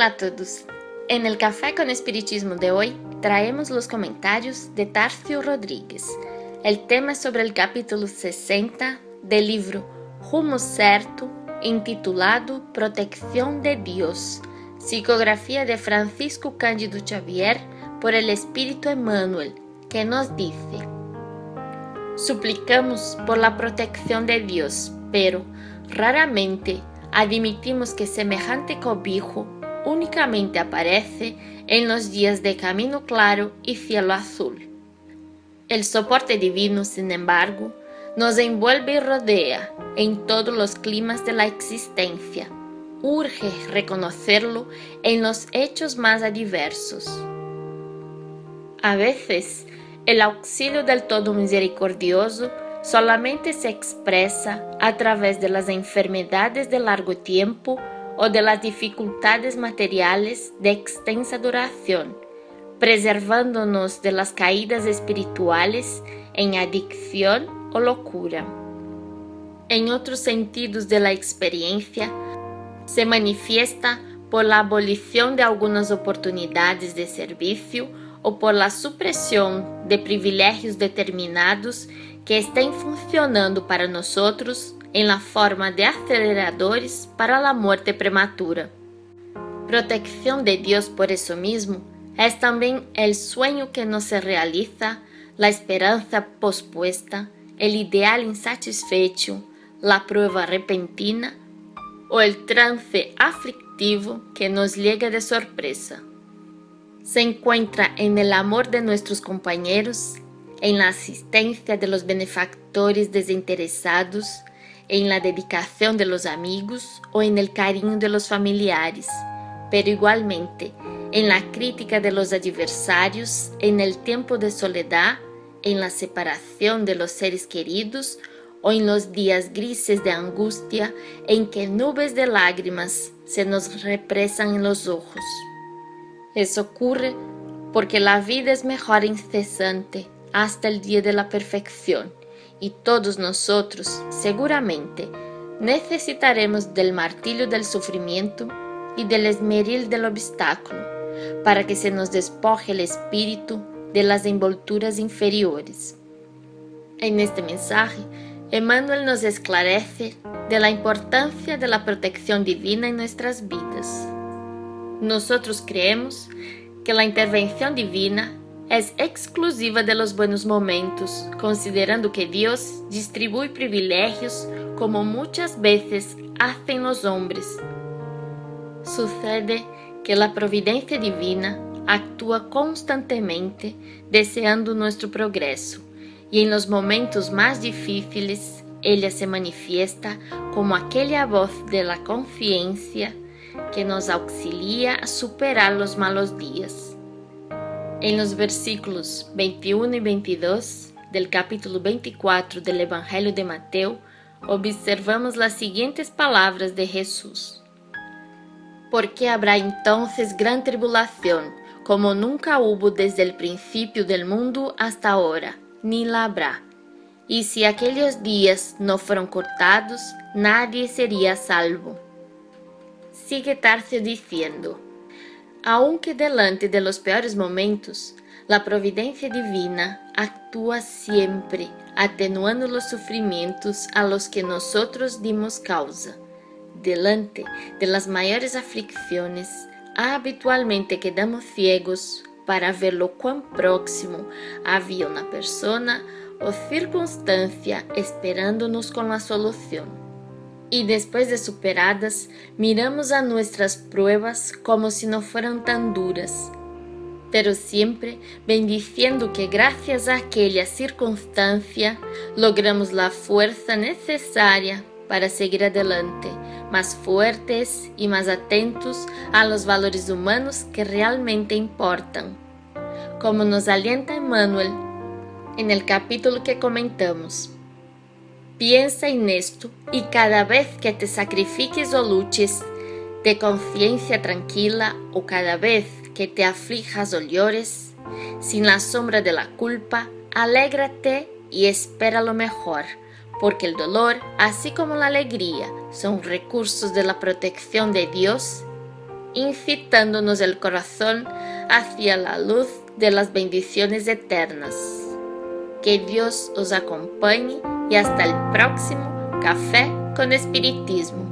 Hola a todos. En el Café con Espiritismo de hoy traemos los comentarios de Tarcio Rodríguez. El tema es sobre el capítulo 60 del libro Rumo Certo, intitulado Protección de Dios, psicografía de Francisco Cândido Xavier por el Espíritu Emmanuel, que nos dice: Suplicamos por la protección de Dios, pero raramente admitimos que semejante cobijo únicamente aparece en los días de camino claro y cielo azul. El soporte divino, sin embargo, nos envuelve y rodea en todos los climas de la existencia. Urge reconocerlo en los hechos más adversos. A veces, el auxilio del Todo Misericordioso solamente se expresa a través de las enfermedades de largo tiempo o de las dificultades materiales de extensa duración, preservándonos de las caídas espirituales en adicción o locura. En otros sentidos de la experiencia, se manifiesta por la abolición de algunas oportunidades de servicio o por la supresión de privilegios determinados que estén funcionando para nosotros en la forma de aceleradores para la muerte prematura. Protección de Dios por eso mismo es también el sueño que no se realiza, la esperanza pospuesta, el ideal insatisfecho, la prueba repentina o el trance aflictivo que nos llega de sorpresa. Se encuentra en el amor de nuestros compañeros, en la asistencia de los benefactores desinteresados, en la dedicación de los amigos o en el cariño de los familiares, pero igualmente en la crítica de los adversarios, en el tiempo de soledad, en la separación de los seres queridos o en los días grises de angustia en que nubes de lágrimas se nos represan en los ojos. Eso ocurre porque la vida es mejor incesante hasta el día de la perfección y todos nosotros seguramente necesitaremos del martillo del sufrimiento y del esmeril del obstáculo para que se nos despoje el espíritu de las envolturas inferiores. En este mensaje, Emmanuel nos esclarece de la importancia de la protección divina en nuestras vidas. Nosotros creemos que la intervención divina es exclusiva de los buenos momentos, considerando que Dios distribuye privilegios como muchas veces hacen los hombres. Sucede que la providencia divina actúa constantemente deseando nuestro progreso y en los momentos más difíciles ella se manifiesta como aquella voz de la conciencia que nos auxilia a superar los malos días. En los versículos 21 y 22 del capítulo 24 del Evangelio de Mateo, observamos las siguientes palabras de Jesús. Porque habrá entonces gran tribulación, como nunca hubo desde el principio del mundo hasta ahora, ni la habrá. Y si aquellos días no fueron cortados, nadie sería salvo. Sigue Tarcio diciendo, Aunque delante de los peores momentos, la providencia divina actúa siempre atenuando los sufrimientos a los que nosotros dimos causa. Delante de las mayores aflicciones, habitualmente quedamos ciegos para ver lo cuán próximo había una persona o circunstancia esperándonos con la solución y después de superadas, miramos a nuestras pruebas como si no fueran tan duras, pero siempre bendiciendo que gracias a aquella circunstancia logramos la fuerza necesaria para seguir adelante, más fuertes y más atentos a los valores humanos que realmente importan. Como nos alienta Emmanuel en el capítulo que comentamos. Piensa en esto y cada vez que te sacrifiques o luches de conciencia tranquila o cada vez que te aflijas o llores, sin la sombra de la culpa, alégrate y espera lo mejor, porque el dolor, así como la alegría, son recursos de la protección de Dios incitándonos el corazón hacia la luz de las bendiciones eternas. Que Dios os acompañe y hasta el próximo Café con Espiritismo.